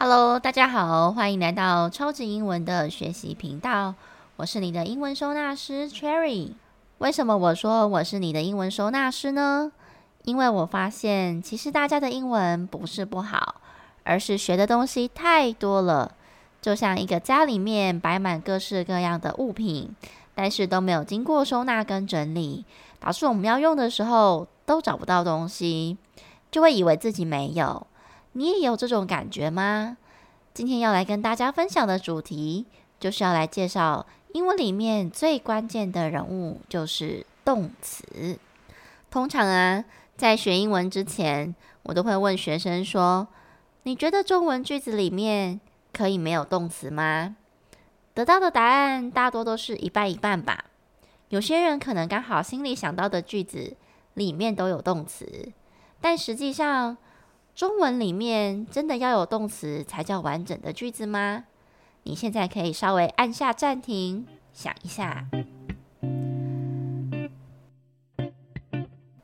Hello，大家好，欢迎来到超级英文的学习频道。我是你的英文收纳师 Cherry。为什么我说我是你的英文收纳师呢？因为我发现，其实大家的英文不是不好，而是学的东西太多了。就像一个家里面摆满各式各样的物品，但是都没有经过收纳跟整理，导致我们要用的时候都找不到东西，就会以为自己没有。你也有这种感觉吗？今天要来跟大家分享的主题，就是要来介绍英文里面最关键的人物，就是动词。通常啊，在学英文之前，我都会问学生说：“你觉得中文句子里面可以没有动词吗？”得到的答案大多都是一半一半吧。有些人可能刚好心里想到的句子里面都有动词，但实际上，中文里面真的要有动词才叫完整的句子吗？你现在可以稍微按下暂停，想一下。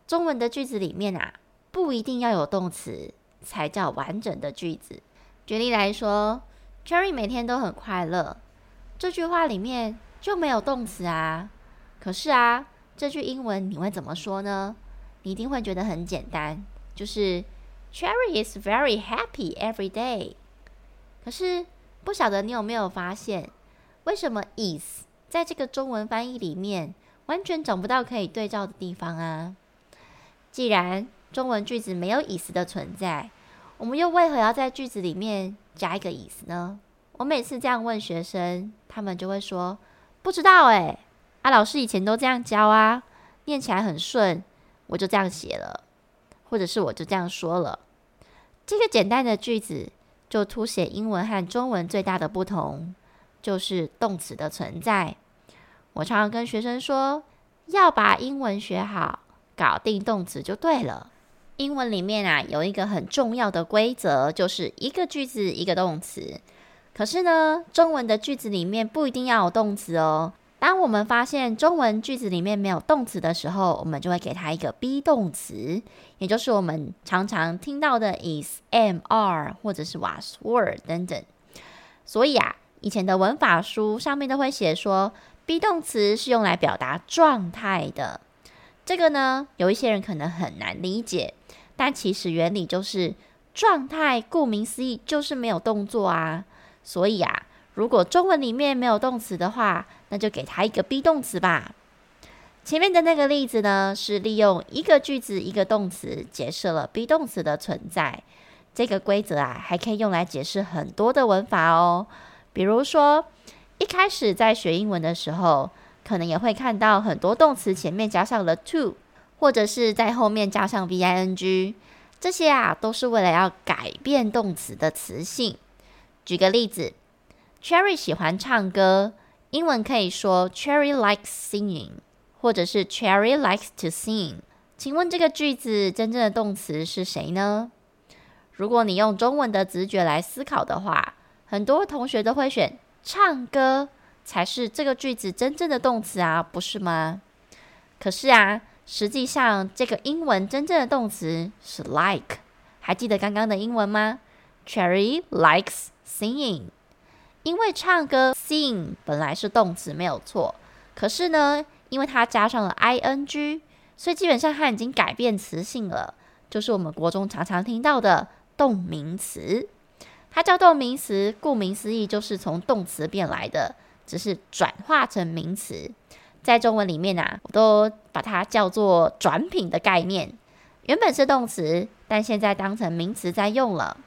中文的句子里面啊，不一定要有动词才叫完整的句子。举例来说，Cherry 每天都很快乐，这句话里面就没有动词啊。可是啊，这句英文你会怎么说呢？你一定会觉得很简单，就是。Cherry is very happy every day。可是不晓得你有没有发现，为什么 is 在这个中文翻译里面完全找不到可以对照的地方啊？既然中文句子没有 is 的存在，我们又为何要在句子里面加一个 is 呢？我每次这样问学生，他们就会说不知道诶，啊，老师以前都这样教啊，念起来很顺，我就这样写了。或者是我就这样说了，这个简单的句子就凸显英文和中文最大的不同，就是动词的存在。我常常跟学生说，要把英文学好，搞定动词就对了。英文里面啊，有一个很重要的规则，就是一个句子一个动词。可是呢，中文的句子里面不一定要有动词哦。当我们发现中文句子里面没有动词的时候，我们就会给它一个 be 动词，也就是我们常常听到的 is、am、are 或者是 was、were 等等。所以啊，以前的文法书上面都会写说，be 动词是用来表达状态的。这个呢，有一些人可能很难理解，但其实原理就是状态，顾名思义就是没有动作啊。所以啊。如果中文里面没有动词的话，那就给它一个 be 动词吧。前面的那个例子呢，是利用一个句子一个动词解释了 be 动词的存在。这个规则啊，还可以用来解释很多的文法哦。比如说，一开始在学英文的时候，可能也会看到很多动词前面加上了 to，或者是在后面加上 V-I-N-G，这些啊都是为了要改变动词的词性。举个例子。Cherry 喜欢唱歌，英文可以说 Cherry likes singing，或者是 Cherry likes to sing。请问这个句子真正的动词是谁呢？如果你用中文的直觉来思考的话，很多同学都会选唱歌才是这个句子真正的动词啊，不是吗？可是啊，实际上这个英文真正的动词是 like。还记得刚刚的英文吗？Cherry likes singing。因为唱歌 sing 本来是动词没有错，可是呢，因为它加上了 ing，所以基本上它已经改变词性了，就是我们国中常常听到的动名词。它叫动名词，顾名思义就是从动词变来的，只是转化成名词。在中文里面啊，我都把它叫做转品的概念，原本是动词，但现在当成名词在用了。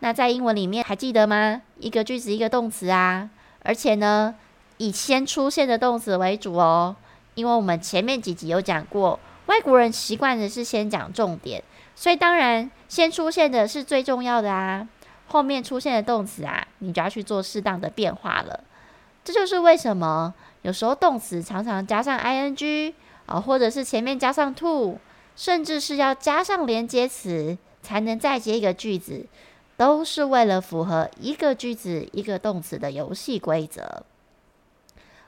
那在英文里面还记得吗？一个句子一个动词啊，而且呢，以先出现的动词为主哦。因为我们前面几集有讲过，外国人习惯的是先讲重点，所以当然先出现的是最重要的啊。后面出现的动词啊，你就要去做适当的变化了。这就是为什么有时候动词常常加上 ing 啊，或者是前面加上 to，甚至是要加上连接词才能再接一个句子。都是为了符合一个句子一个动词的游戏规则。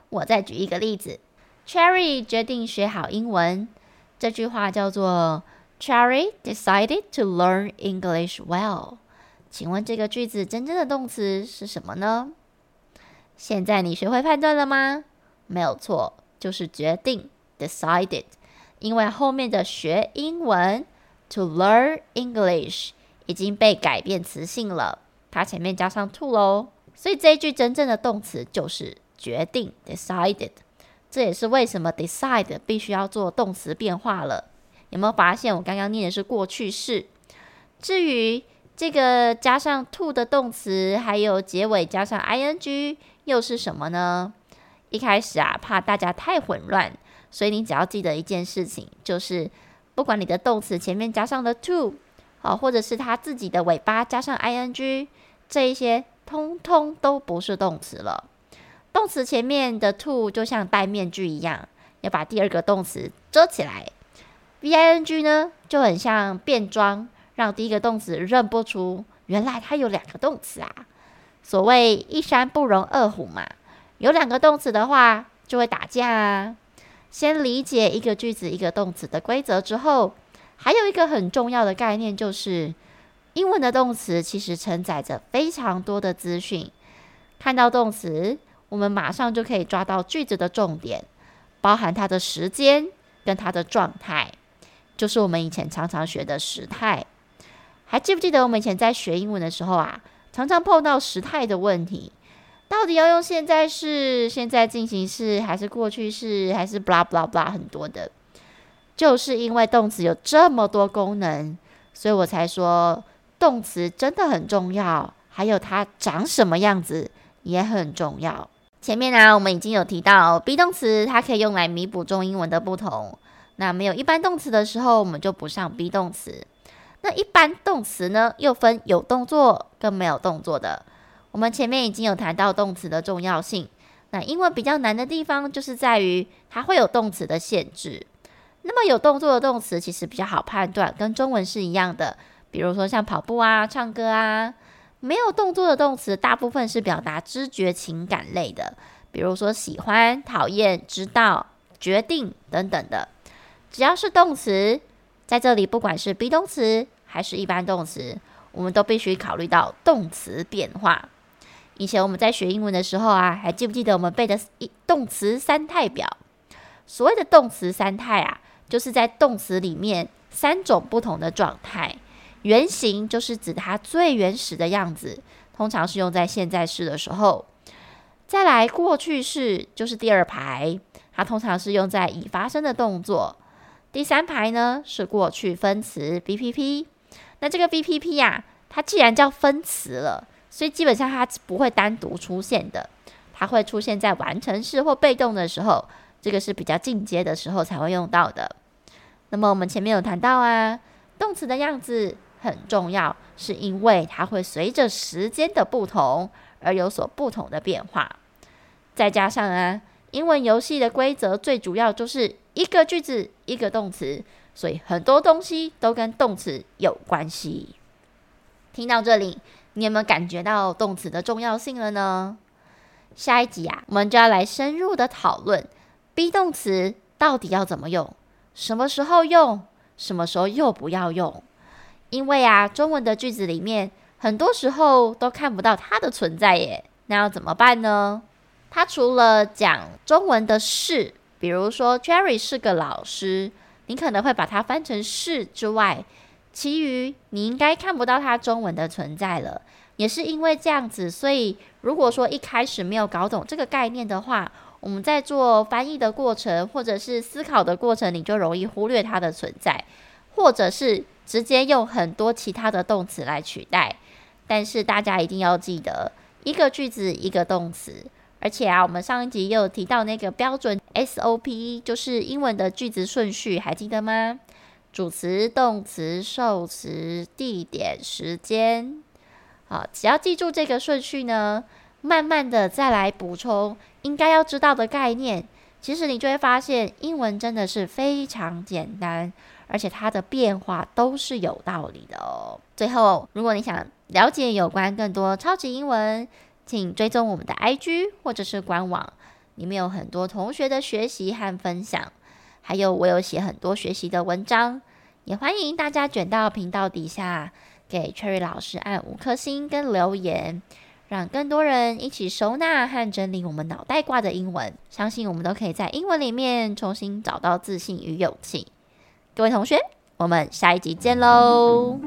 我再举一个例子：Cherry 决定学好英文。这句话叫做 Cherry decided to learn English well。请问这个句子真正的动词是什么呢？现在你学会判断了吗？没有错，就是决定 （decided）。因为后面的学英文 （to learn English） 已经被改变词性了，它前面加上 to 喽，所以这一句真正的动词就是决定 （decided）。这也是为什么 decide 必须要做动词变化了。有没有发现我刚刚念的是过去式？至于这个加上 to 的动词，还有结尾加上 ing 又是什么呢？一开始啊，怕大家太混乱。所以你只要记得一件事情，就是不管你的动词前面加上了 to，好，或者是它自己的尾巴加上 ing，这一些通通都不是动词了。动词前面的 to 就像戴面具一样，要把第二个动词遮起来。ving 呢就很像变装，让第一个动词认不出原来它有两个动词啊。所谓一山不容二虎嘛，有两个动词的话就会打架啊。先理解一个句子一个动词的规则之后，还有一个很重要的概念，就是英文的动词其实承载着非常多的资讯。看到动词，我们马上就可以抓到句子的重点，包含它的时间跟它的状态，就是我们以前常常学的时态。还记不记得我们以前在学英文的时候啊，常常碰到时态的问题？到底要用现在式、现在进行式，还是过去式，还是 blah blah blah 很多的？就是因为动词有这么多功能，所以我才说动词真的很重要。还有它长什么样子也很重要。前面呢、我们已经有提到 be 动词，它可以用来弥补中英文的不同。那没有一般动词的时候，我们就不上 be 动词。那一般动词呢，又分有动作跟没有动作的。我们前面已经有谈到动词的重要性，那英文比较难的地方就是在于它会有动词的限制。那么有动作的动词其实比较好判断，跟中文是一样的。比如说像跑步啊、唱歌啊，没有动作的动词大部分是表达知觉情感类的，比如说喜欢、讨厌、知道、决定等等的。只要是动词，在这里不管是 be 动词还是一般动词，我们都必须考虑到动词变化。以前我们在学英文的时候啊，还记不记得我们背的一动词三态表？所谓的动词三态啊，就是在动词里面三种不同的状态。原型就是指它最原始的样子，通常是用在现在式的时候。再来过去式就是第二排，它通常是用在已发生的动作。第三排呢是过去分词 BPP。那这个 BPP 呀，它既然叫分词了。所以基本上它不会单独出现的，它会出现在完成式或被动的时候，这个是比较进阶的时候才会用到的。那么我们前面有谈到啊，动词的样子很重要，是因为它会随着时间的不同而有所不同的变化。再加上啊，英文游戏的规则最主要就是一个句子一个动词，所以很多东西都跟动词有关系。听到这里。你有没有感觉到动词的重要性了呢？下一集啊，我们就要来深入的讨论 be 动词到底要怎么用，什么时候用，什么时候又不要用。因为啊，中文的句子里面很多时候都看不到它的存在耶，那要怎么办呢？它除了讲中文的是，比如说 Jerry 是个老师，你可能会把它翻成是之外。其余你应该看不到它中文的存在了，也是因为这样子，所以如果说一开始没有搞懂这个概念的话，我们在做翻译的过程或者是思考的过程，你就容易忽略它的存在，或者是直接用很多其他的动词来取代。但是大家一定要记得，一个句子一个动词，而且啊，我们上一集也有提到那个标准 SOP，就是英文的句子顺序，还记得吗？主词、动词、受词、地点、时间，好，只要记住这个顺序呢，慢慢的再来补充应该要知道的概念，其实你就会发现英文真的是非常简单，而且它的变化都是有道理的哦。最后，如果你想了解有关更多超级英文，请追踪我们的 IG 或者是官网，里面有很多同学的学习和分享。还有，我有写很多学习的文章，也欢迎大家卷到频道底下给 Cherry 老师按五颗星跟留言，让更多人一起收纳和整理我们脑袋瓜的英文。相信我们都可以在英文里面重新找到自信与勇气。各位同学，我们下一集见喽！